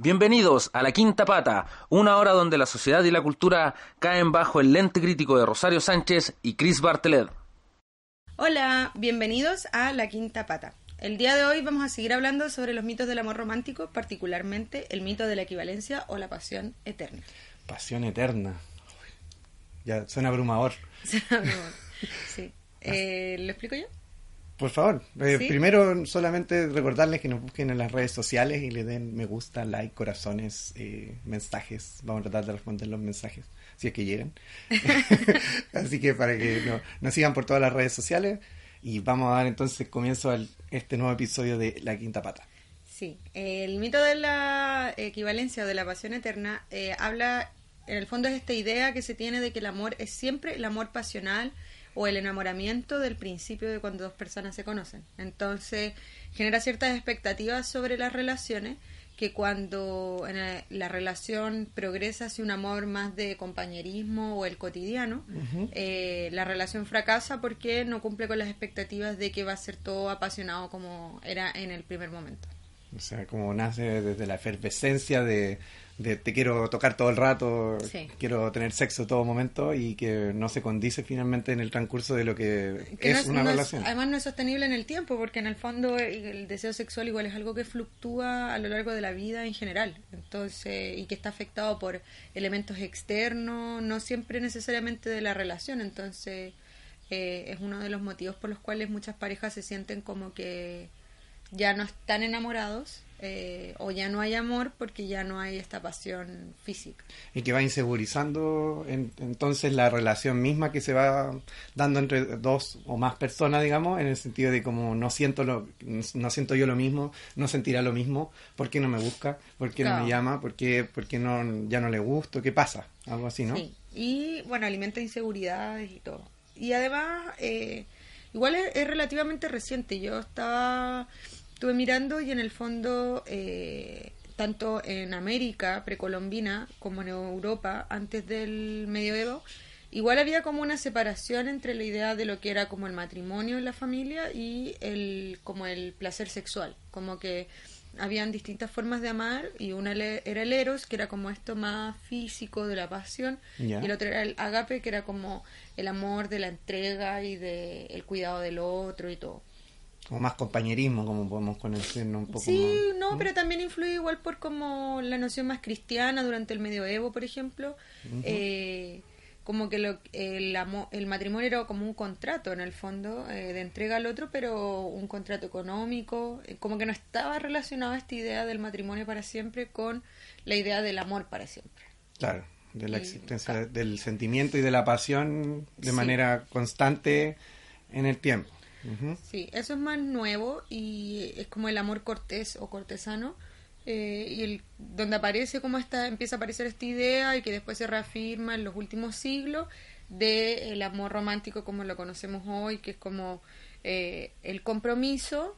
Bienvenidos a La Quinta Pata, una hora donde la sociedad y la cultura caen bajo el lente crítico de Rosario Sánchez y Chris Bartelet. Hola, bienvenidos a La Quinta Pata. El día de hoy vamos a seguir hablando sobre los mitos del amor romántico, particularmente el mito de la equivalencia o la pasión eterna. Pasión eterna. Ya suena abrumador. Suena abrumador. sí. Eh, ¿Lo explico yo? Por favor, eh, primero solamente recordarles que nos busquen en las redes sociales y le den me gusta, like, corazones, eh, mensajes. Vamos a tratar de responder los mensajes, si es que llegan. Así que para que nos sigan por todas las redes sociales y vamos a dar entonces comienzo a este nuevo episodio de La Quinta Pata. Sí, el mito de la equivalencia o de la pasión eterna eh, habla, en el fondo es esta idea que se tiene de que el amor es siempre el amor pasional, o el enamoramiento del principio de cuando dos personas se conocen. Entonces genera ciertas expectativas sobre las relaciones que cuando la relación progresa hacia un amor más de compañerismo o el cotidiano, eh, la relación fracasa porque no cumple con las expectativas de que va a ser todo apasionado como era en el primer momento. O sea, como nace desde la efervescencia de, de te quiero tocar todo el rato, quiero tener sexo todo momento y que no se condice finalmente en el transcurso de lo que, es, una relación. además no es sostenible en el tiempo porque en el fondo el deseo sexual igual es algo que fluctúa a lo largo de la vida en general, entonces y que está afectado por elementos externos, no siempre necesariamente de la relación, entonces eh, es uno de los motivos por los cuales muchas parejas se sienten como que ya no están enamorados eh, o ya no hay amor porque ya no hay esta pasión física. Y que va insegurizando entonces la relación misma que se va dando entre dos o más personas, digamos, en el sentido de como no siento lo, no siento yo lo mismo, no sentirá lo mismo, ¿por qué no me busca? ¿Por qué no me llama? ¿Por qué, por no, ya no le gusto? ¿Qué pasa? Algo así, ¿no? Sí, y bueno, alimenta inseguridades y todo. Y además, eh, igual es relativamente reciente, yo estaba estuve mirando y en el fondo, eh, tanto en América precolombina como en Europa antes del medioevo, igual había como una separación entre la idea de lo que era como el matrimonio en la familia y el como el placer sexual, como que habían distintas formas de amar y una era el eros, que era como esto más físico de la pasión, y el otro era el agape, que era como el amor de la entrega y del el cuidado del otro y todo como más compañerismo, como podemos conocernos un poco sí, no, pero también influye igual por como la noción más cristiana durante el medioevo, por ejemplo. eh, como que lo, el, el matrimonio era como un contrato en el fondo eh, de entrega al otro, pero un contrato económico, eh, como que no estaba relacionado esta idea del matrimonio para siempre con la idea del amor para siempre. Claro, de la existencia del sentimiento y de la pasión de manera constante en el tiempo. Sí, eso es más nuevo y es como el amor cortés o cortesano. Eh, y el, donde aparece como esta, empieza a aparecer esta idea y que después se reafirma en los últimos siglos de el amor romántico como lo conocemos hoy, que es como eh, el compromiso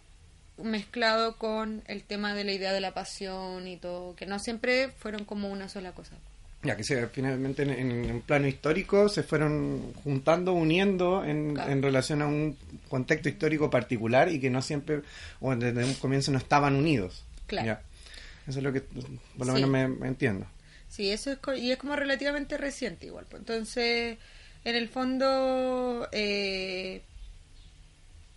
mezclado con el tema de la idea de la pasión y todo, que no siempre fueron como una sola cosa ya que se, finalmente en, un plano histórico se fueron juntando, uniendo en, relación a un contexto histórico particular y que no siempre, o desde un comienzo no estaban unidos. Claro. Eso es lo que por lo menos me, entiendo. Sí, eso es, y es como relativamente reciente igual. Pues. Entonces, en el fondo, eh,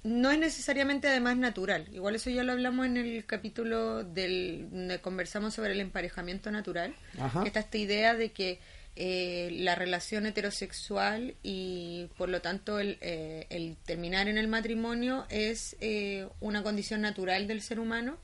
no es necesariamente además natural. Igual eso ya lo hablamos en el capítulo del donde conversamos sobre el emparejamiento natural. Que está esta idea de que eh, la relación heterosexual y por lo tanto el, eh, el terminar en el matrimonio es eh, una condición natural del ser humano.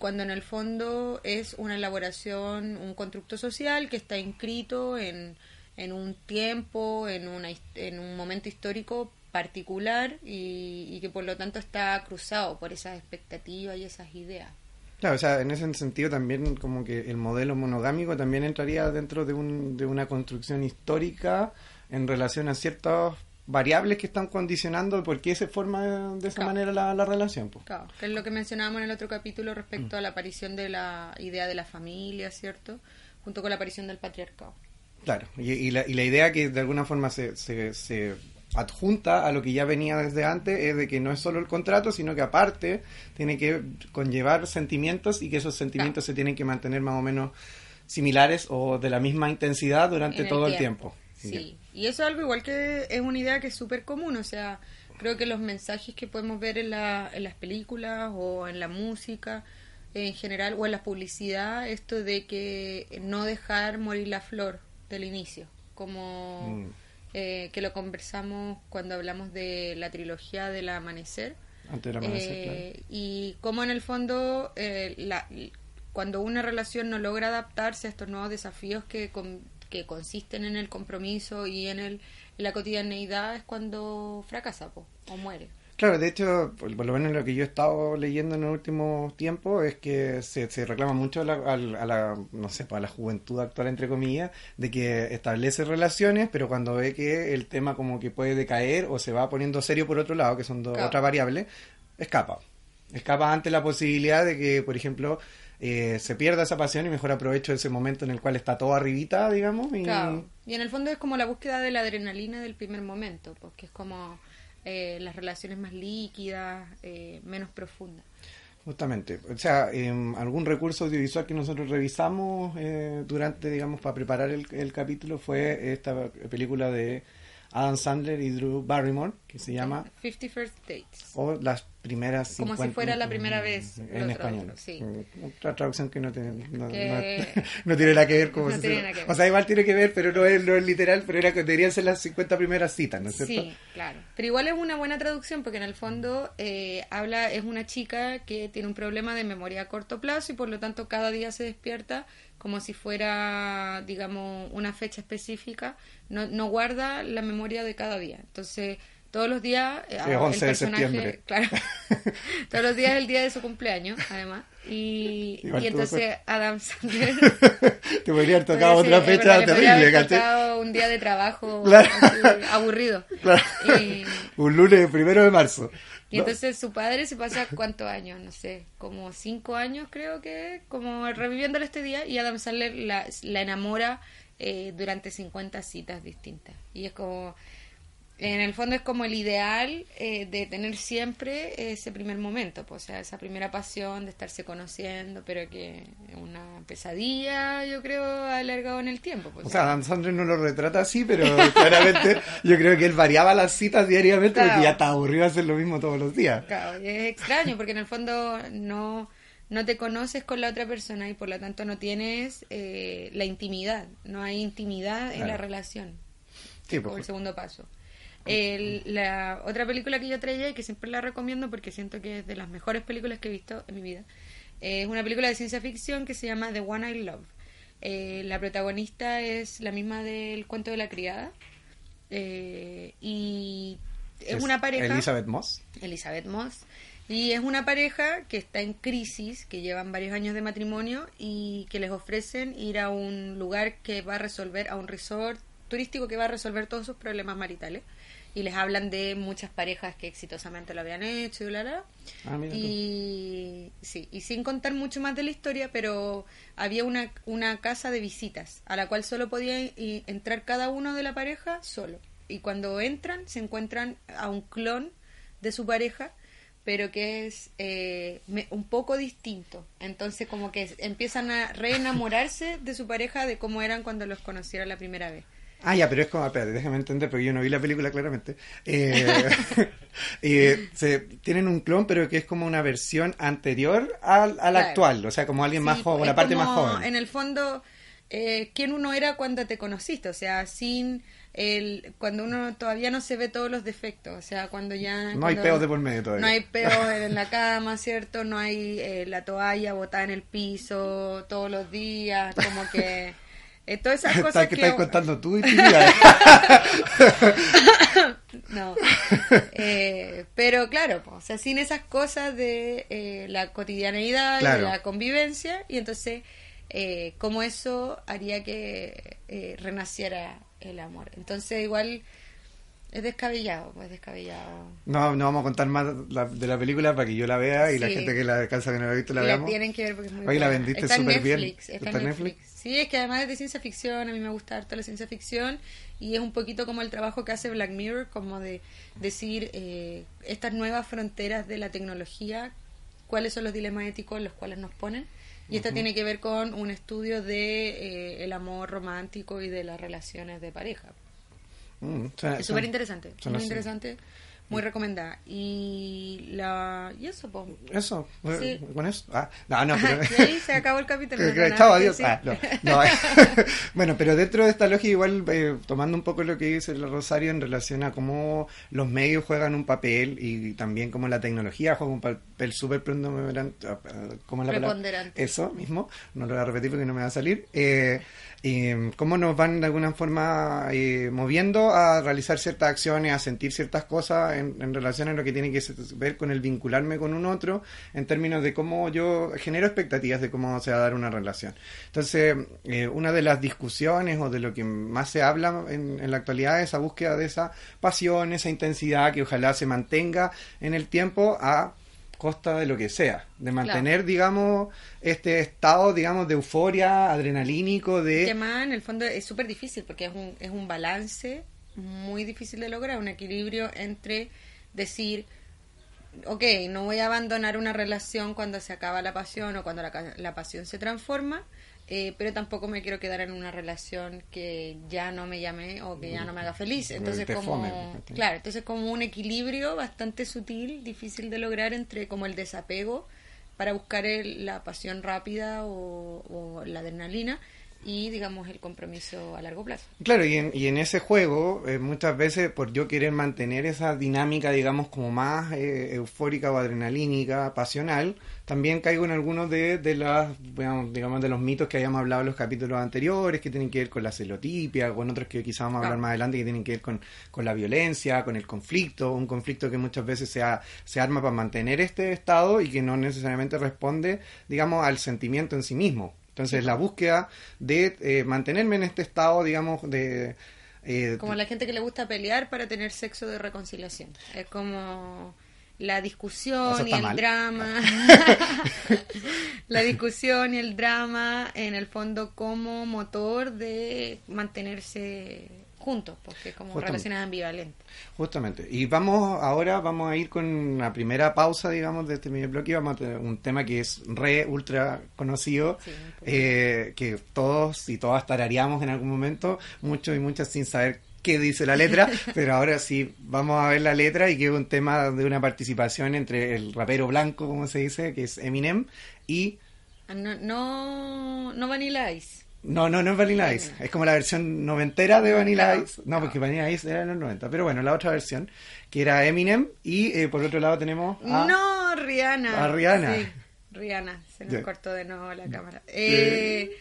cuando en el fondo es una elaboración, un constructo social que está inscrito en, en un tiempo, en, una, en un momento histórico particular y, que por lo tanto está cruzado por esas expectativas y esas ideas. Claro, o sea, en ese sentido también como que el modelo monogámico también entraría dentro de, un, de una construcción histórica en relación a ciertas variables que están condicionando por qué se forma de esa manera la, relación. Pues. Claro, que es lo que mencionábamos en el otro capítulo respecto mm. a la aparición de la idea de la familia, ¿cierto? Junto con la aparición del patriarcado. Claro, y, la, y la idea que de alguna forma se, se adjunta a lo que ya venía desde antes es de que no es solo el contrato, sino que aparte tiene que conllevar sentimientos y que esos sentimientos se tienen que mantener más o menos similares o de la misma intensidad durante todo el tiempo. Sí, y eso es algo igual que es una idea que es súper común, o sea, creo que los mensajes que podemos ver en, la, en las películas o en la música en general o en la publicidad, esto de que no dejar morir la flor del inicio, como mm. Eh, que lo conversamos cuando hablamos de la trilogía del amanecer. Antes del amanecer, eh, Y como en el fondo, eh, la, cuando una relación no logra adaptarse a estos nuevos desafíos que, que consisten en el compromiso y en el la cotidianeidad es cuando fracasa o muere. Claro, de hecho, por, lo menos lo que yo he estado leyendo en el último tiempo es que se, se reclama mucho a la, no sé, a la juventud actual, entre comillas, de que establece relaciones, pero cuando ve que el tema como que puede decaer o se va poniendo serio por otro lado, que son dos otras variables, escapa. Escapa ante la posibilidad de que, por ejemplo, eh, se pierda esa pasión y mejor aprovecho ese momento en el cual está todo arribita, digamos. Y... y en el fondo es como la búsqueda de la adrenalina del primer momento, porque es como eh, las relaciones más líquidas, eh, menos profundas. Justamente, o sea, em, algún recurso audiovisual que nosotros revisamos durante, digamos, para preparar el capítulo fue esta película de Adam Sandler y Drew Barrymore, que se llama Fifty First Dates. O las primeras Como si fuera la primera vez. En español. sí. Otra traducción que no tiene, no, tiene nada que ver. Como O sea, igual tiene que ver, pero no es, no es literal, pero era, deberían ser las 50 primeras citas, ¿no es cierto? Sí, claro. Pero igual es una buena traducción porque en el fondo eh, habla, es una chica que tiene un problema de memoria a corto plazo y por lo tanto cada día se despierta como si fuera, digamos, una fecha específica, no, no guarda la memoria de cada día. Entonces, todos los días eh, el personaje, claro, todos los días es el día de su cumpleaños, además. Y, y entonces Adam Sandler te podría haber tocado otra fecha terrible, tocado un día de trabajo aburrido. un lunes primero de marzo. Y entonces su padre se pasa cuántos años, no sé, como cinco años creo que, como reviviéndole este día y Adam Sandler la, la enamora eh, durante 50 citas distintas. Y es como, en el fondo es como el ideal eh, de tener siempre ese primer momento, pues, o sea, esa primera pasión de estarse conociendo, pero que es una pesadilla, yo creo, alargado en el tiempo. Pues, o sea, Dan Sandler no lo retrata así, pero claramente yo creo que él variaba las citas diariamente porque ya está aburrido hacer lo mismo todos los días. Claro, es extraño porque en el fondo no no te conoces con la otra persona y por lo tanto no tienes eh, la intimidad, no hay intimidad en la relación. Sí, por el segundo paso la otra película que yo traía y que siempre la recomiendo porque siento que es de las mejores películas que he visto en mi vida es una película de ciencia ficción que se llama The One I Love. Eh, la protagonista es la misma del cuento de la criada eh, y es, una pareja. Elizabeth Moss. Elizabeth Moss. Y es una pareja que está en crisis, que llevan varios años de matrimonio y que les ofrecen ir a un lugar que va a resolver, a un resort turístico que va a resolver todos sus problemas maritales y les hablan de muchas parejas que exitosamente lo habían hecho y bla, bla. Ah, y sí, y sin contar mucho más de la historia, pero había una, una casa de visitas a la cual solo podía entrar cada uno de la pareja solo. Y cuando entran se encuentran a un clon de su pareja pero que es eh, un poco distinto. Entonces como que empiezan a reenamorarse de su pareja de cómo eran cuando los conocieron la primera vez. Ah, ya, pero es como, espérate, déjame entender, porque yo no vi la película claramente. Eh, eh, se, tienen un clon, pero que es como una versión anterior al, al actual, o sea, como alguien más joven, la parte más joven. En el fondo, eh, quién uno era cuando te conociste, o sea, sin el cuando uno todavía no se ve todos los defectos, o sea, cuando ya... No hay peos de por medio todavía. No hay peos en la cama, ¿cierto? No hay eh, la toalla botada en el piso todos los días, como que... Eh, todas esas cosas que, estás contando tú y no. Eh, pero claro, o sea, sin esas cosas de eh, la cotidianeidad y la convivencia, y entonces, eh, como eso haría que renaciera el amor. Entonces, igual Es descabellado, pues descabellado. No, no vamos a contar más de la película para que yo la vea y la gente que la alcanza que no la ha visto la, la tienen que ver porque es muy Oye, la vendiste súper bien. Está, en Netflix. Sí, es que además es de ciencia ficción, a mí me gusta harto la ciencia ficción y es un poquito como el trabajo que hace Black Mirror, como de decir eh, estas nuevas fronteras de la tecnología, cuáles son los dilemas éticos los cuales nos ponen. Y esta tiene que ver con un estudio de eh, el amor romántico y de las relaciones de pareja. Mm, es súper interesante, muy interesante, muy recomendada. Y la y eso, po. Eso, con eso. Ah, no, no, pero... y ahí se acabó el capítulo. Chao, adiós. Ah, no, no. bueno, pero dentro de esta lógica, igual eh, tomando un poco lo que dice el Rosario en relación a cómo los medios juegan un papel y también cómo la tecnología juega un papel súper preponderante. Ah, ¿Cómo la palabra? Eso mismo, no lo voy a repetir porque no me va a salir. Eh, cómo nos van de alguna forma eh, moviendo a realizar ciertas acciones, a sentir ciertas cosas en, relación a lo que tiene que ver con el vincularme con un otro, en términos de cómo yo genero expectativas de cómo se va a dar una relación. Entonces, eh, una de las discusiones o de lo que más se habla en, en la actualidad es esa búsqueda de esa pasión, esa intensidad que ojalá se mantenga en el tiempo a costa de lo que sea, de mantener, digamos, este estado, digamos, de euforia, adrenalínico, de... Que más, en el fondo, es súper difícil, porque es un, es un balance muy difícil de lograr, un equilibrio entre decir, ok, no voy a abandonar una relación cuando se acaba la pasión o cuando la, la pasión se transforma, eh, pero tampoco me quiero quedar en una relación que ya no me llame o que ya no me haga feliz. Entonces, como, claro, entonces como un equilibrio bastante sutil, difícil de lograr entre como el desapego para buscar la pasión rápida o la adrenalina y digamos el compromiso a largo plazo. Claro, y en, y en ese juego eh, muchas veces por yo querer mantener esa dinámica digamos como más eh, eufórica o adrenalínica, pasional, también caigo en algunos de, de las digamos de los mitos que hayamos hablado en los capítulos anteriores que tienen que ver con la celotipia, con otros que quizás vamos a hablar más adelante que tienen que ver con, con la violencia, con el conflicto, un conflicto que muchas veces se, se arma para mantener este estado y que no necesariamente responde digamos al sentimiento en sí mismo entonces, la búsqueda de eh, mantenerme en este estado, digamos, de... Eh, como la gente que le gusta pelear para tener sexo de reconciliación. Es como la discusión y el drama. la discusión y el drama, en el fondo, como motor de mantenerse juntos, porque como relaciones ambivalentes. Justamente. Y vamos ahora, vamos a ir con una primera pausa, digamos, de este medio bloque. Vamos a tener un tema que es re, ultra conocido, eh, que todos y todas tarareamos en algún momento, muchos y muchas sin saber qué dice la letra, pero ahora sí vamos a ver la letra y que es un tema de una participación entre el rapero blanco, como se dice, que es Eminem, y... Ah, no, no, no Vanilla Ice. No, no, no es Vanilla Ice. Es como la versión noventera de Vanilla Ice. No, porque Vanilla Ice era en los 90. Pero bueno, la otra versión, que era Eminem. Y eh, por otro lado tenemos a... No, Rihanna. A Rihanna. Sí, Rihanna. Se nos cortó de nuevo la cámara. Eh,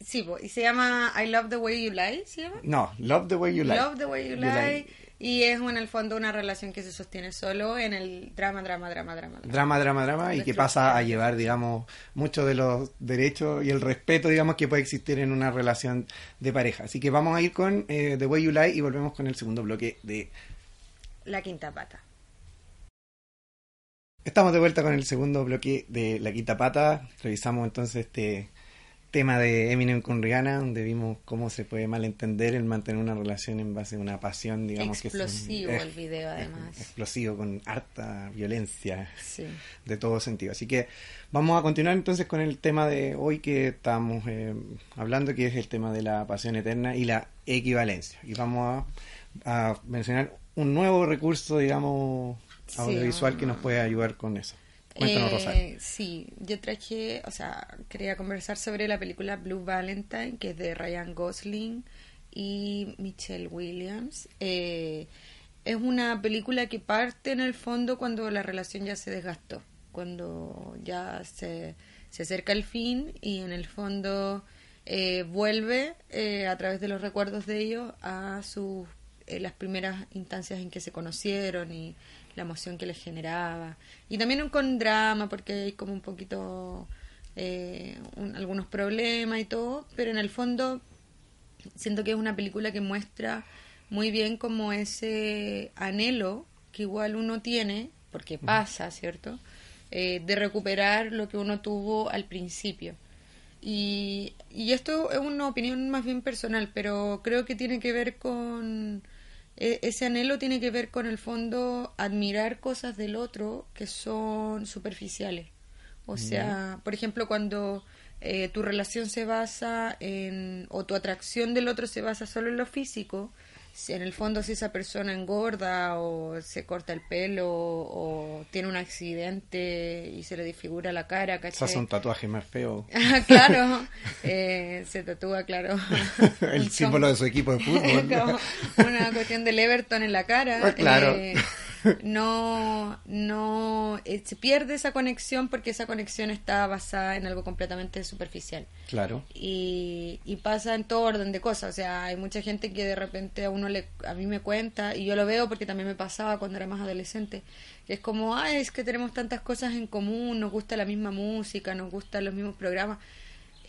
sí, y se llama I Love the Way You Lie, ¿se llama? No, Love the Way You Lie. Love the Way You Lie. Y es en el fondo una relación que se sostiene solo en el drama, drama, drama, drama. Drama, drama, drama, y que pasa a llevar, digamos, muchos de los derechos y el respeto, digamos, que puede existir en una relación de pareja. Así que vamos a ir con eh, The Way You Lie y volvemos con el segundo bloque de... La quinta pata. Estamos de vuelta con el segundo bloque de La quinta pata. Revisamos entonces este tema de Eminem con Rihanna, donde vimos cómo se puede malentender el mantener una relación en base a una pasión, digamos explosivo que es el video además. Explosivo, con harta violencia de todo sentido. Así que vamos a continuar entonces con el tema de hoy que estamos eh, hablando, que es el tema de la pasión eterna y la equivalencia. Y vamos a, mencionar un nuevo recurso, digamos, audiovisual que nos puede ayudar con eso. Eh, sí, yo traje, o sea, quería conversar sobre la película Blue Valentine, que es de Ryan Gosling y Michelle Williams. Eh, es una película que parte en el fondo cuando la relación ya se desgastó, cuando ya se, se acerca el fin y en el fondo eh, vuelve eh, a través de los recuerdos de ellos a sus las primeras instancias en que se conocieron y la emoción que les generaba. Y también con drama, porque hay como un poquito eh, algunos problemas y todo, pero en el fondo siento que es una película que muestra muy bien como ese anhelo que igual uno tiene, porque pasa, ¿cierto? Eh, de recuperar lo que uno tuvo al principio. Y, y esto es una opinión más bien personal, pero creo que tiene que ver con... E, ese anhelo tiene que ver con el fondo admirar cosas del otro que son superficiales. O sea, por ejemplo, cuando eh, tu relación se basa en, o tu atracción del otro se basa solo en lo físico, si en el fondo si esa persona engorda o se corta el pelo o tiene un accidente y se le disfigura la cara, ¿cachai? Se hace un tatuaje más feo. claro, eh, se tatúa, claro. el símbolo de su equipo de fútbol. una cuestión del Everton en la cara. Ah, claro. Eh, no, no, eh, se pierde esa conexión porque esa conexión está basada en algo completamente superficial. Claro. Y, y pasa en todo orden de cosas. O sea, hay mucha gente que de repente a uno le, a mí me cuenta, y yo lo veo porque también me pasaba cuando era más adolescente, que es como, ay, es que tenemos tantas cosas en común, nos gusta la misma música, nos gustan los mismos programas.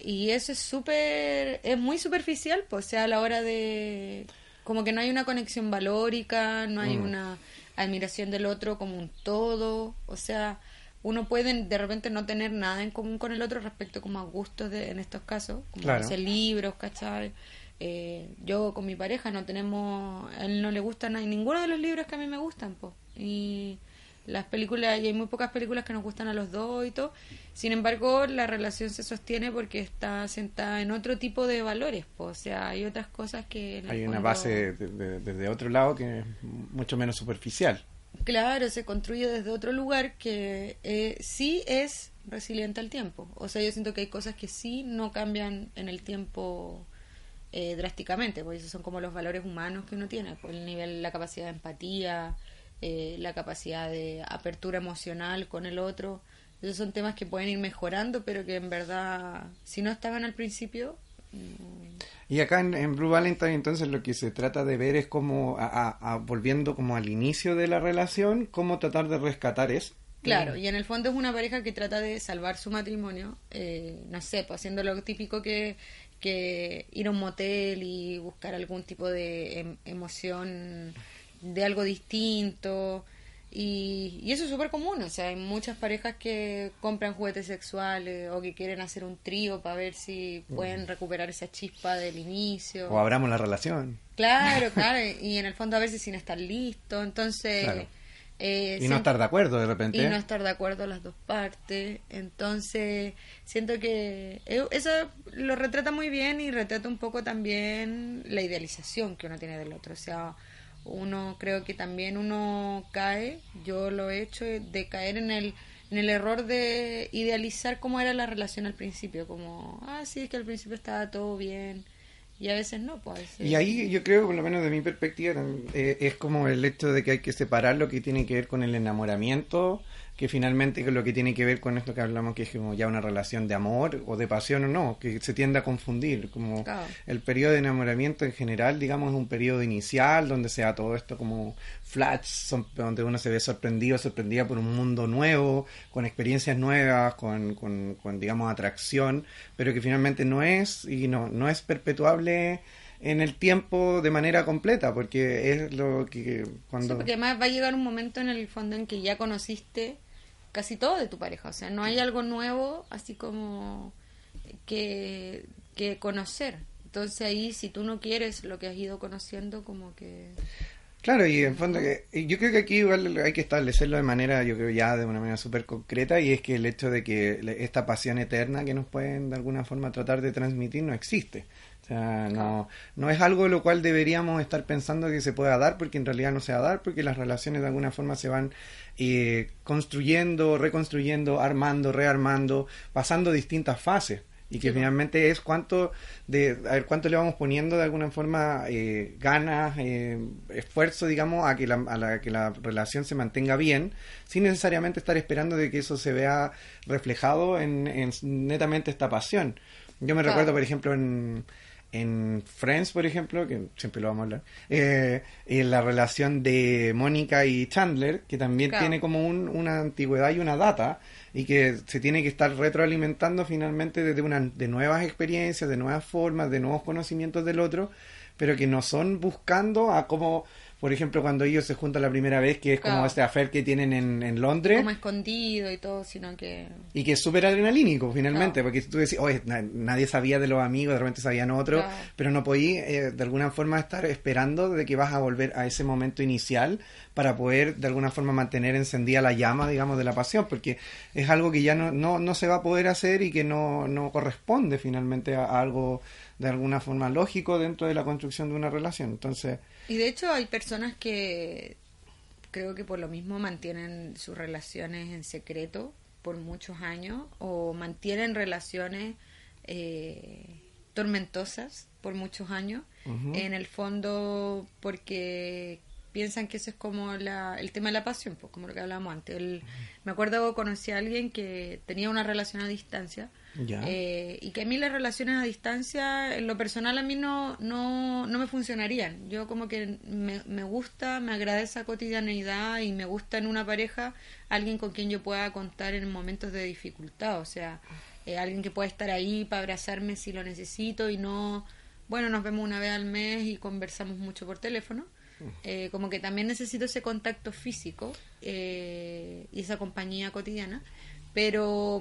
Y eso es súper, es muy superficial, pues, o sea, a la hora de, como que no hay una conexión valórica, no hay mm. una admiración del otro como un todo, o sea, uno puede de repente no tener nada en común con el otro respecto como a gustos de, en estos casos, como hacer libros, ¿cachai? Eh, yo con mi pareja no tenemos, a él no le gustan ninguno de los libros que a mí me gustan, pues, y las películas, y hay muy pocas películas que nos gustan a los dos y todo. Sin embargo, la relación se sostiene porque está sentada en otro tipo de valores, o sea, hay otras cosas que... Hay una base desde otro lado que es mucho menos superficial. Claro, se construye desde otro lugar que eh, sí es resiliente al tiempo. O sea, yo siento que hay cosas que sí no cambian en el tiempo eh, drásticamente, porque esos son como los valores humanos que uno tiene, por el nivel, la capacidad de empatía, eh, la capacidad de apertura emocional con el otro. Esos son temas que pueden ir mejorando, pero que en verdad, si no estaban al principio... Y acá en, Blue Valentine entonces lo que se trata de ver es como, a, volviendo como al inicio de la relación, cómo tratar de rescatar eso. Claro, y en el fondo es una pareja que trata de salvar su matrimonio, eh, no sé, pues haciendo lo típico que, que ir a un motel y buscar algún tipo de em, emoción de algo distinto. Y, y eso es súper común, o sea, hay muchas parejas que compran juguetes sexuales o que quieren hacer un trío para ver si pueden recuperar esa chispa del inicio. O abramos la relación. Claro, claro, y en el fondo a veces sin estar listo, entonces... Eh, y no estar de acuerdo de repente. Y no estar de acuerdo las dos partes. Entonces, siento que e, eso lo retrata muy bien y retrata un poco también la idealización que uno tiene del otro. O sea, uno creo que también uno cae, yo lo he hecho, de caer en el, en el error de idealizar cómo era la relación al principio, como, ah, sí, es que al principio estaba todo bien. Y a veces no, pues. Y ahí yo creo, por lo menos de mi perspectiva, eh, es como el hecho de que hay que separar lo que tiene que ver con el enamoramiento que finalmente lo que tiene que ver con esto que hablamos, que es como ya una relación de amor o de pasión o no, que se tiende a confundir, como el periodo de enamoramiento en general, digamos, es un periodo inicial donde se da todo esto como flash, donde uno se ve sorprendido, sorprendida por un mundo nuevo, con experiencias nuevas, con, con, con digamos, atracción, pero que finalmente no es y no, no es perpetuable en el tiempo de manera completa, porque es lo que cuando... Sí, porque además va a llegar un momento en el fondo en que ya conociste casi todo de tu pareja. O sea, no hay algo nuevo así como que, que conocer. Entonces ahí, si tú no quieres lo que has ido conociendo, como que... Claro, y en fondo, yo creo que aquí igual hay que establecerlo de manera, yo creo ya de una manera súper concreta, y es que el hecho de que esta pasión eterna que nos pueden de alguna forma tratar de transmitir no existe. Sea, no, no es algo lo cual deberíamos estar pensando que se pueda dar, porque en realidad no se va a dar, porque las relaciones de alguna forma se van eh, construyendo, reconstruyendo, armando, rearmando, pasando distintas fases. Y que finalmente es cuánto de a ver cuánto le vamos poniendo de alguna forma eh, ganas eh, esfuerzo digamos a que la, a la que la relación se mantenga bien sin necesariamente estar esperando de que eso se vea reflejado en, netamente esta pasión. Yo me recuerdo por ejemplo en en Friends, por ejemplo, que siempre lo vamos a hablar, eh, en la relación de Mónica y Chandler, que también tiene como un, una antigüedad y una data, y que se tiene que estar retroalimentando finalmente desde una, de nuevas experiencias, de nuevas formas, de nuevos conocimientos del otro, pero que no son buscando a cómo por ejemplo, cuando ellos se juntan la primera vez, que es como este affair que tienen en, en, Londres. Como escondido y todo, sino que... Y que es súper adrenalínico, finalmente, porque tú decís, oye, nadie sabía de los amigos, de repente sabían otros, pero no podías eh, de alguna forma estar esperando de que vas a volver a ese momento inicial para poder de alguna forma mantener encendida la llama, digamos, de la pasión, porque es algo que ya no, no, no se va a poder hacer y que no, no corresponde finalmente a algo de alguna forma lógico dentro de la construcción de una relación. Entonces y de hecho hay personas que creo que por lo mismo mantienen sus relaciones en secreto por muchos años o mantienen relaciones eh, tormentosas por muchos años, en el fondo porque piensan que eso es como la, el tema de la pasión, pues como lo que hablábamos antes. Me acuerdo conocí a alguien que tenía una relación a distancia eh, y que a mí las relaciones a distancia, en lo personal, a mí no, no, no me funcionarían. Yo como que me, me gusta, me agrada esa cotidianeidad y me gusta en una pareja alguien con quien yo pueda contar en momentos de dificultad. O sea, eh, alguien que pueda estar ahí para abrazarme si lo necesito y no, bueno, nos vemos una vez al mes y conversamos mucho por teléfono. Eh, como que también necesito ese contacto físico y esa compañía cotidiana, pero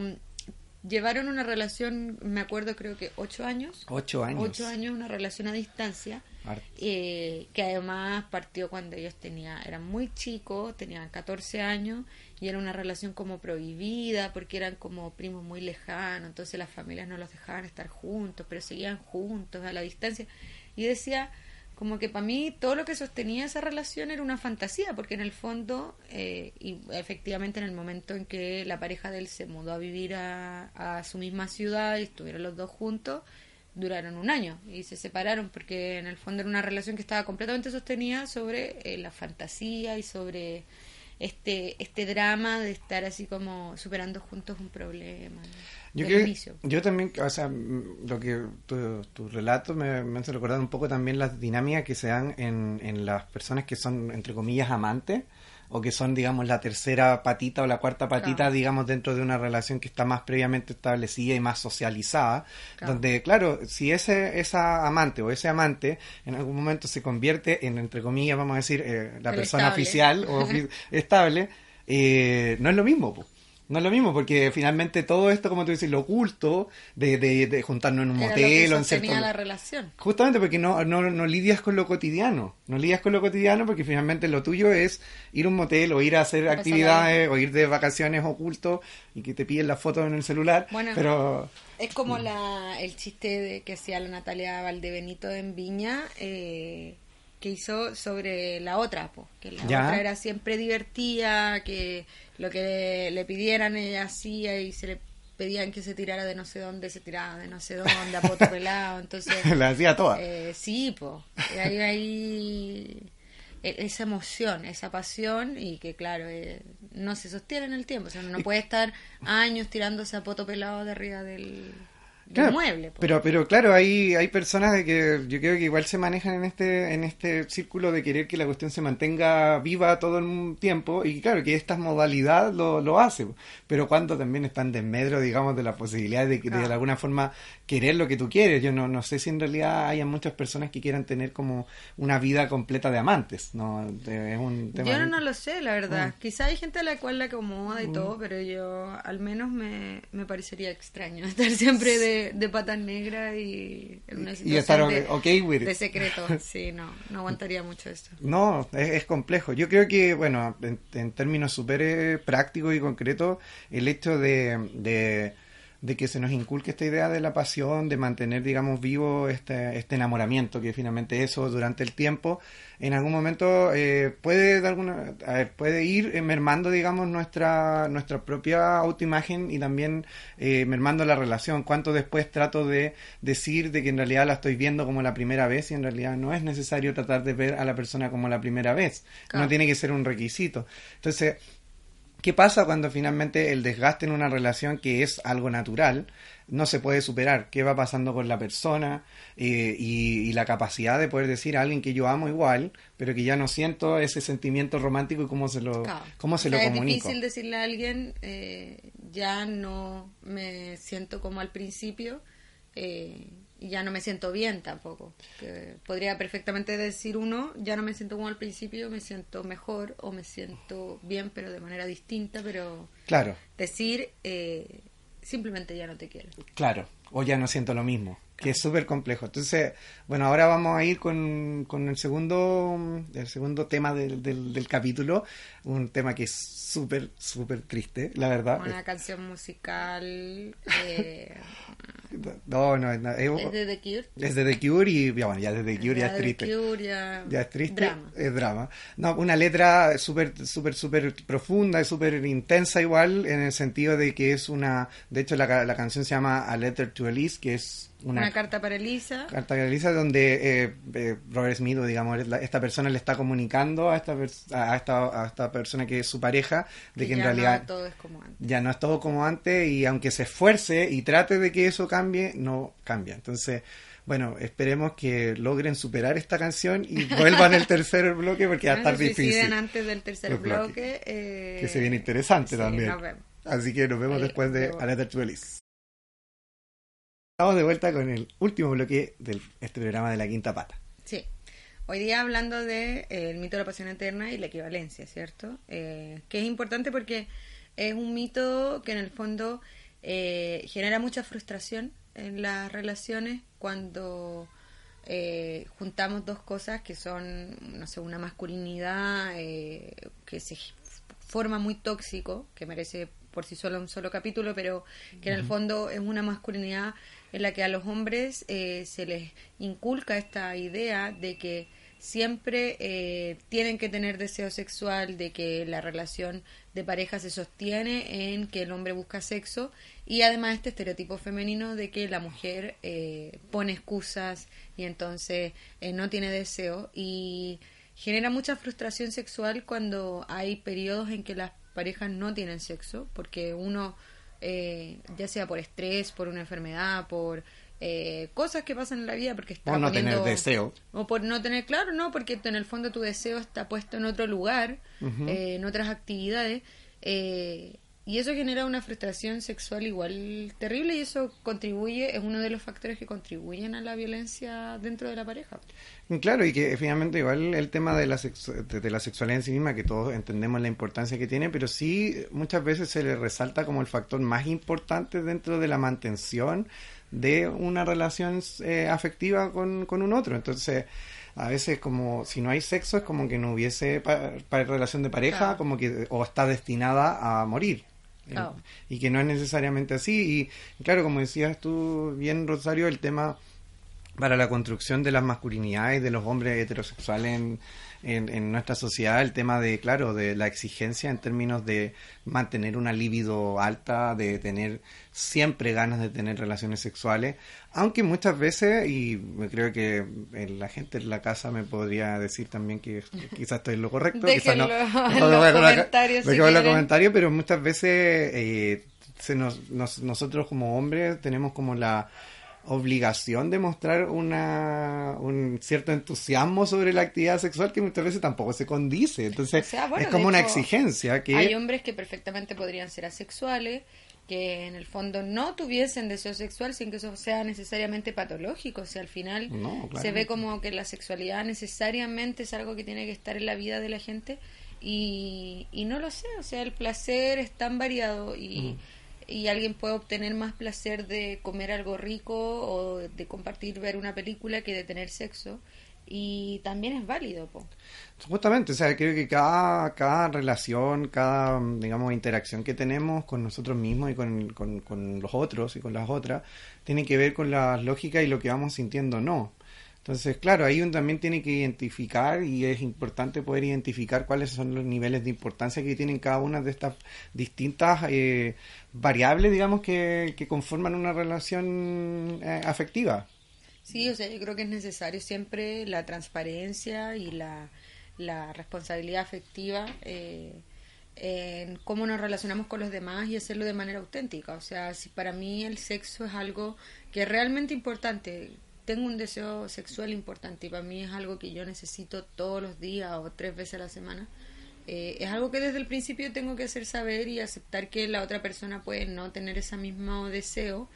llevaron una relación, me acuerdo creo que ocho años. Ocho años. Ocho años, una relación a distancia, eh, que además partió cuando ellos tenían, eran muy chicos, tenían 14 años, y era una relación como prohibida, porque eran como primos muy lejanos, entonces las familias no los dejaban estar juntos, pero seguían juntos a la distancia. Y decía, como que para mí todo lo que sostenía esa relación era una fantasía, porque en el fondo, eh, y efectivamente en el momento en que la pareja de él se mudó a vivir a, su misma ciudad y estuvieron los dos juntos, duraron un año y se separaron porque en el fondo era una relación que estaba completamente sostenida sobre eh, la fantasía y sobre este, este drama de estar así como superando juntos un problema. Yo, yo también, o sea, lo que tu, tu relato me, me hace recordar un poco también las dinámicas que se dan en, en las personas que son, entre comillas, amantes o que son, digamos, la tercera patita o la cuarta patita, digamos, dentro de una relación que está más previamente establecida y más socializada, donde, claro, si ese esa amante o ese amante en algún momento se convierte en, entre comillas, vamos a decir, eh, la persona oficial o estable, eh, no es lo mismo. pues no es lo mismo, porque finalmente todo esto, como tú dices, lo oculto, de, de, juntarnos en un motel o en cierto... la relación. Justamente porque no, no, no lidias con lo cotidiano. No lidias con lo cotidiano porque finalmente lo tuyo es ir a un motel o ir a hacer actividades o ir de vacaciones ocultos y que te piden las fotos en el celular. Bueno, pero... es como la, el chiste de que hacía la Natalia Valdebenito en Viña. Eh, que hizo sobre la otra, que la otra era siempre divertida, que lo que le, pidieran ella hacía y se le pedían que se tirara de no sé dónde, se tiraba de no sé dónde, a poto pelado, entonces... la hacía toda. Eh, sí, pues, ahí, ahí e, esa emoción, esa pasión y que claro, eh, no se sostiene en el tiempo, o sea, no puede estar años tirándose a poto pelado de arriba del mueble. Pero, pero claro, hay, hay personas de que yo creo que igual se manejan en este, en este círculo de querer que la cuestión se mantenga viva todo el tiempo y claro que esta modalidad lo, lo hace, pero cuando también están de medro, digamos, de la posibilidad de, de, de alguna forma querer lo que tú quieres. Yo no, no sé si en realidad hay muchas personas que quieran tener como una vida completa de amantes, ¿no? Es un tema yo no, lo sé, la verdad. Mm. Quizá hay gente a la cual la acomoda y mm. todo, pero yo al menos me, me parecería extraño estar siempre de, de patas negras y en una situación estar de, okay de secreto. Sí, no, no aguantaría mucho esto. No, es, complejo. Yo creo que, bueno, en, términos súper eh, prácticos y concretos, el hecho de de que se nos inculque esta idea de la pasión, de mantener, digamos, vivo este, este enamoramiento, que finalmente eso durante el tiempo, en algún momento eh, puede, de alguna, puede ir mermando, digamos, nuestra, nuestra propia autoimagen y también eh, mermando la relación. Cuánto después trato de decir de que en realidad la estoy viendo como la primera vez y en realidad no es necesario tratar de ver a la persona como la primera vez. No tiene que ser un requisito. Entonces, ¿Qué pasa cuando finalmente el desgaste en una relación que es algo natural no se puede superar? ¿Qué va pasando con la persona eh, y, la capacidad de poder decir a alguien que yo amo igual, pero que ya no siento ese sentimiento romántico y cómo se lo, cómo se lo comunico? Es difícil decirle a alguien, eh, ya no me siento como al principio, eh, y ya no me siento bien tampoco. podría perfectamente decir uno, ya no me siento como al principio, me siento mejor o me siento bien, pero de manera distinta, pero claro. decir eh, simplemente ya no te quiero. Claro, o ya no siento lo mismo que es súper complejo. Entonces, bueno, ahora vamos a ir con, con el segundo el segundo tema del, del, capítulo, un tema que es súper, súper triste, la verdad. Una canción musical... Eh, no, no, no, es, de The Cure. Es de The Cure y ya, bueno, ya de The Cure ya, es triste. ya... es triste, drama. es drama. No, una letra súper, súper, súper profunda súper intensa igual, en el sentido de que es una... De hecho, la, la canción se llama A Letter to Elise, que es una, carta para Elisa. Carta para Elisa donde eh, eh, Robert Smith, digamos, esta persona le está comunicando a esta, a esta, a esta persona que es su pareja de que, en realidad no todo es como antes. ya no es todo como antes y aunque se esfuerce y trate de que eso cambie, no cambia. Entonces, bueno, esperemos que logren superar esta canción y vuelvan el tercer bloque porque va a estar difícil. antes del tercer bloque. Eh, que se viene interesante también. Así que nos vemos después de A Letter to Elise. Estamos de vuelta con el último bloque de este programa de la quinta pata. Sí. Hoy día hablando de eh, mito de la pasión eterna y la equivalencia, ¿cierto? Eh, que es importante porque es un mito que en el fondo eh, genera mucha frustración en las relaciones cuando juntamos dos cosas que son, no sé, una masculinidad que se forma muy tóxico, que merece por sí solo un solo capítulo, pero que en el fondo es una masculinidad en la que a los hombres eh, se les inculca esta idea de que siempre eh, tienen que tener deseo sexual, de que la relación de pareja se sostiene en que el hombre busca sexo y además este estereotipo femenino de que la mujer eh, pone excusas y entonces no tiene deseo y genera mucha frustración sexual cuando hay periodos en que las parejas no tienen sexo porque uno eh, ya sea por estrés, por una enfermedad, por eh, cosas que pasan en la vida, porque está por no tener deseo. O por no tener, claro, no, porque en el fondo tu deseo está puesto en otro lugar, eh, en otras actividades. Eh, y eso genera una frustración sexual igual terrible y eso contribuye, es uno de los factores que contribuyen a la violencia dentro de la pareja. Claro, y que finalmente igual el tema de la, de, la sexualidad en sí misma, que todos entendemos la importancia que tiene, pero sí muchas veces se le resalta como el factor más importante dentro de la mantención de una relación eh, afectiva con, con un otro. Entonces, a veces como si no hay sexo es como que no hubiese para relación de pareja, como que o está destinada a morir. Y que no es necesariamente así. Y claro, como decías tú bien, Rosario, el tema para la construcción de las masculinidades de los hombres heterosexuales en, en, nuestra sociedad el tema de, claro, de la exigencia en términos de mantener una libido alta, de tener siempre ganas de tener relaciones sexuales, aunque muchas veces, y creo que la gente en la casa me podría decir también que quizás estoy en lo correcto, quizás no, los comentarios, pero muchas veces eh, se nos, nosotros como hombres tenemos como la obligación de mostrar una, un cierto entusiasmo sobre la actividad sexual que muchas veces tampoco se condice. Entonces, es como una exigencia que... Hay hombres que perfectamente podrían ser asexuales, que en el fondo no tuviesen deseo sexual sin que eso sea necesariamente patológico. O sea, al final se ve como que la sexualidad necesariamente es algo que tiene que estar en la vida de la gente y, y no lo sé. O sea, el placer es tan variado y y alguien puede obtener más placer de comer algo rico o de compartir ver una película que de tener sexo y también es válido po. O sea, creo que cada, cada relación, cada, digamos, interacción que tenemos con nosotros mismos y con, con, con los otros y con las otras, tiene que ver con la lógica y lo que vamos sintiendo no. Entonces, claro, ahí uno también tiene que identificar y es importante poder identificar cuáles son los niveles de importancia que tienen cada una de estas distintas eh, variables, digamos, que, que, conforman una relación eh, afectiva. Sí, o sea, yo creo que es necesario siempre la transparencia y la, la responsabilidad afectiva eh, en cómo nos relacionamos con los demás y hacerlo de manera auténtica. O sea, si para mí el sexo es algo que es realmente importante, tengo un deseo sexual importante y para mí es algo que yo necesito todos los días o tres veces a la semana. eh, es algo que desde el principio tengo que hacer saber y aceptar que la otra persona puede no tener ese mismo deseo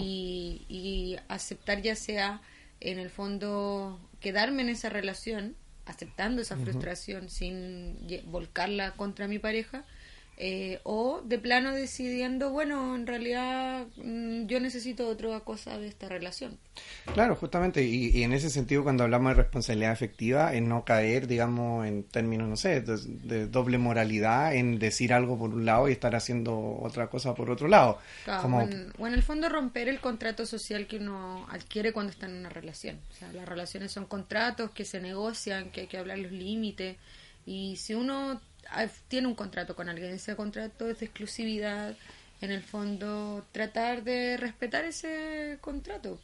y, y aceptar ya sea en el fondo quedarme en esa relación aceptando esa frustración sin volcarla contra mi pareja eh, o de plano decidiendo, bueno, en realidad mm, yo necesito otra cosa de esta relación. Claro, justamente, y, en ese sentido cuando hablamos de responsabilidad efectiva, en no caer, digamos, en términos, no sé, de, doble moralidad, en decir algo por un lado y estar haciendo otra cosa por otro lado. Como... O, en, el fondo romper el contrato social que uno adquiere cuando está en una relación. O sea, las relaciones son contratos que se negocian, que hay que hablar los límites. Y si uno tiene un contrato con alguien, ese contrato es de exclusividad, en el fondo tratar de respetar ese contrato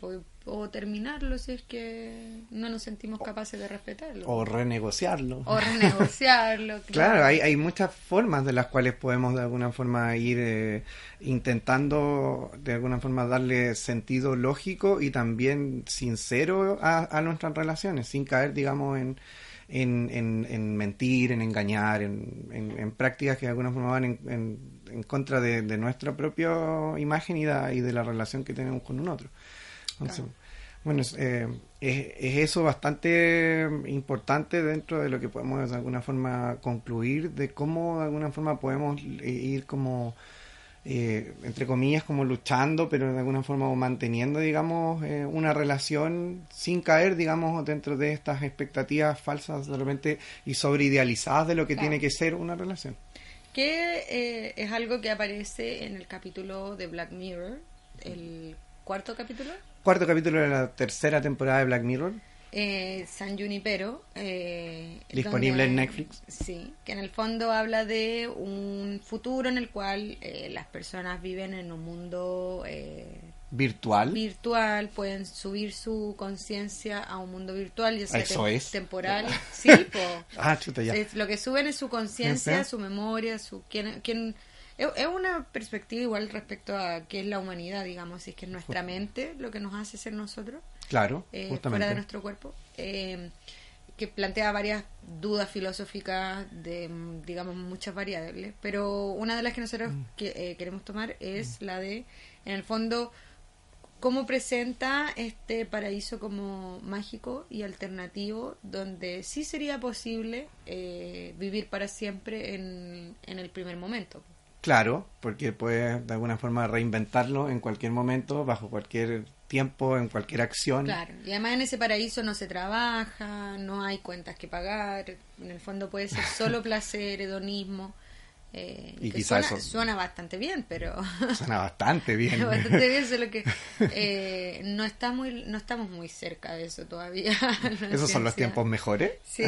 o, terminarlo si es que no nos sentimos capaces de respetarlo. O renegociarlo. O renegociarlo. claro, hay, hay muchas formas de las cuales podemos de alguna forma ir eh, intentando de alguna forma darle sentido lógico y también sincero a, a nuestras relaciones, sin caer, digamos, en en, en, mentir, en engañar, en, en, prácticas que de alguna forma van en, contra de, nuestra propia imagen y, y de la relación que tenemos con un otro. Bueno, eh, es, es, eso bastante importante dentro de lo que podemos de alguna forma concluir de cómo de alguna forma podemos ir como eh, entre comillas, como luchando, pero de alguna forma manteniendo, digamos, eh, una relación sin caer, digamos, dentro de estas expectativas falsas de repente y sobreidealizadas de lo que tiene que ser una relación. Que eh, es algo que aparece en el capítulo de Black Mirror, el cuarto capítulo. Cuarto capítulo de la tercera temporada de Black Mirror eh, San Junipero. Eh, Disponible en Netflix. Sí, que en el fondo habla de un futuro en el cual eh, las personas viven en un mundo eh, virtual. Virtual, pueden subir su conciencia a un mundo virtual, ya sea Eso es. temporal. sí, ah, chuta, ya. lo que suben es su conciencia, su memoria, su quién, quién es una perspectiva igual respecto a qué es la humanidad, digamos, si es que es nuestra mente lo que nos hace ser nosotros. Claro, eh, fuera de nuestro cuerpo. Eh, que plantea varias dudas filosóficas de, digamos, muchas variables. Pero una de las que nosotros mm. eh, queremos tomar es mm. la de, en el fondo, cómo presenta este paraíso como mágico y alternativo, donde sí sería posible vivir para siempre en, en el primer momento. Claro, porque puedes de alguna forma reinventarlo en cualquier momento, bajo cualquier tiempo, en cualquier acción. Claro, y además en ese paraíso no se trabaja, no hay cuentas que pagar, en el fondo puede ser solo placer, hedonismo. Eh, y quizás suena, suena, bastante bien, pero... Suena bastante bien. bastante bien, solo que eh, no, está muy, no estamos muy cerca de eso todavía. ¿Esos son los tiempos mejores? Sí,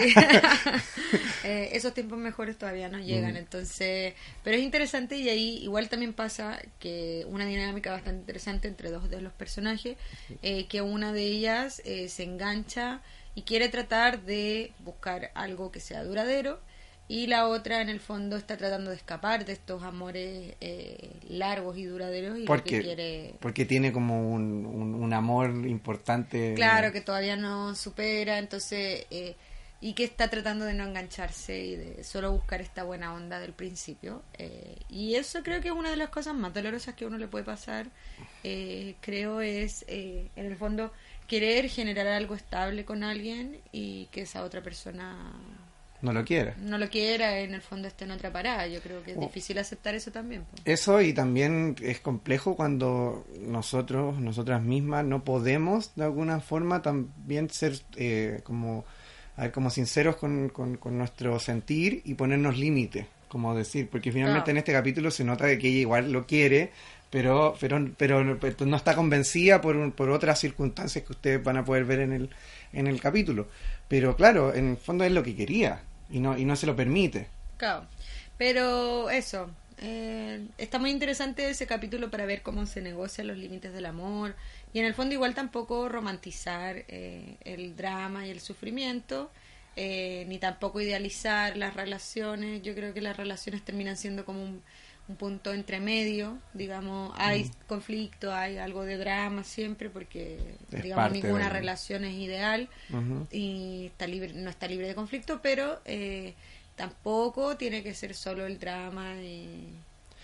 eh, esos tiempos mejores todavía no llegan, mm. entonces... Pero es interesante y ahí igual también pasa que una dinámica bastante interesante entre dos de los personajes, que una de ellas se engancha y quiere tratar de buscar algo que sea duradero y la otra en el fondo está tratando de escapar de estos amores eh, largos y duraderos y porque, quiere porque tiene como un, un, amor importante. Claro que todavía no supera entonces eh, y que está tratando de no engancharse y de solo buscar esta buena onda del principio eh, y eso creo que es una de las cosas más dolorosas que a uno le puede pasar creo es en el fondo querer generar algo estable con alguien y que esa otra persona no lo quiera. No lo quiera, en el fondo esté en otra parada. Yo creo que es oh. difícil aceptar eso también. Eso y también es complejo cuando nosotros, nosotras mismas, no podemos de alguna forma también ser eh, como, a ver, como sinceros con, con, nuestro sentir y ponernos límites, como decir, porque finalmente en este capítulo se nota que ella igual lo quiere, pero, pero, pero, pero no está convencida por, por otras circunstancias que ustedes van a poder ver en el, en el capítulo. Pero claro, en el fondo es lo que quería y no, y no se lo permite. Claro, pero eso, eh, está muy interesante ese capítulo para ver cómo se negocian los límites del amor y en el fondo igual tampoco romantizar eh, el drama y el sufrimiento. Eh, ni tampoco idealizar las relaciones. Yo creo que las relaciones terminan siendo como un, un punto entre medio, digamos, hay mm. conflicto, hay algo de drama siempre porque digamos ninguna relación es ideal y está libre no está libre de conflicto, pero eh, tampoco tiene que ser solo el drama y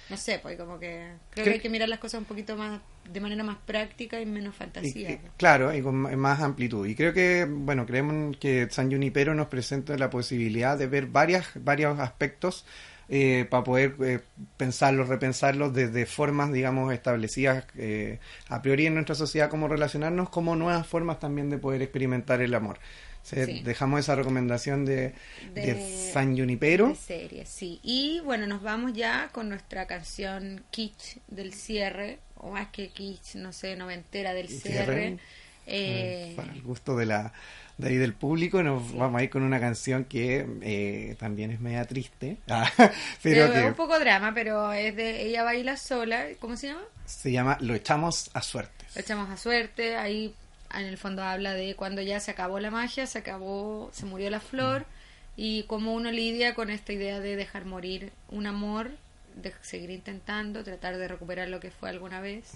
no sé, pues como que creo que hay que mirar las cosas un poquito más de manera más práctica y menos fantasía. Pues. claro, y con más amplitud. Y creo que, bueno, creemos que San Junipero nos presenta la posibilidad de ver varias, varios aspectos eh, para poder eh, pensarlos, repensarlos desde formas, digamos, establecidas eh, a priori en nuestra sociedad, como relacionarnos, como nuevas formas también de poder experimentar el amor. Dejamos esa recomendación de, San Junipero. De serie, sí. Y bueno, nos vamos ya con nuestra canción Kitsch del cierre, o más que Kitsch, no sé, noventera del cierre. Eh, para el gusto de la de ahí del público nos vamos a ir con una canción que eh, también es media triste ah, pero es un poco drama pero es de ella baila sola ¿cómo se llama? se llama Lo echamos a suerte Lo echamos a suerte ahí en el fondo habla de cuando ya se acabó la magia, se acabó, se murió la flor y cómo uno lidia con esta idea de dejar morir un amor, de seguir intentando, tratar de recuperar lo que fue alguna vez.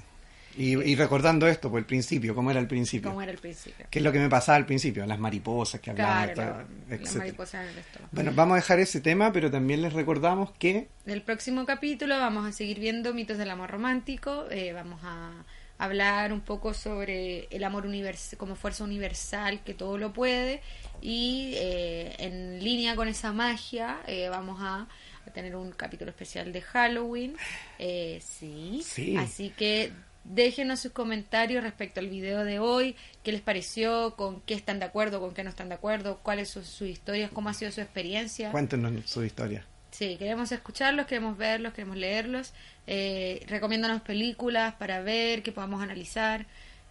Y, recordando esto, pues el principio, ¿cómo era el principio? ¿Cómo era el principio? ¿Qué es lo que me pasaba al principio? Las mariposas que hablaban. Claro, las mariposas en el Bueno, vamos a dejar ese tema, pero también les recordamos que... En el próximo capítulo vamos a seguir viendo mitos del amor romántico, eh, vamos a hablar un poco sobre el amor como fuerza universal que todo lo puede y eh, en línea con esa magia eh, vamos a, tener un capítulo especial de Halloween eh, sí. así que déjenos sus comentarios respecto al video de hoy qué les pareció con qué están de acuerdo con qué no están de acuerdo cuáles son sus historias cómo ha sido su experiencia cuéntenos su historia Sí, queremos escucharlos, queremos verlos, queremos leerlos. Eh, recomiéndanos películas para ver, que podamos analizar.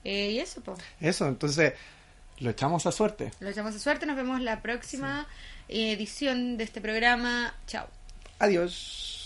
Eh, y eso, pues. Eso, entonces, lo echamos a suerte. Lo echamos a suerte. Nos vemos la próxima edición de este programa. Chao. Adiós.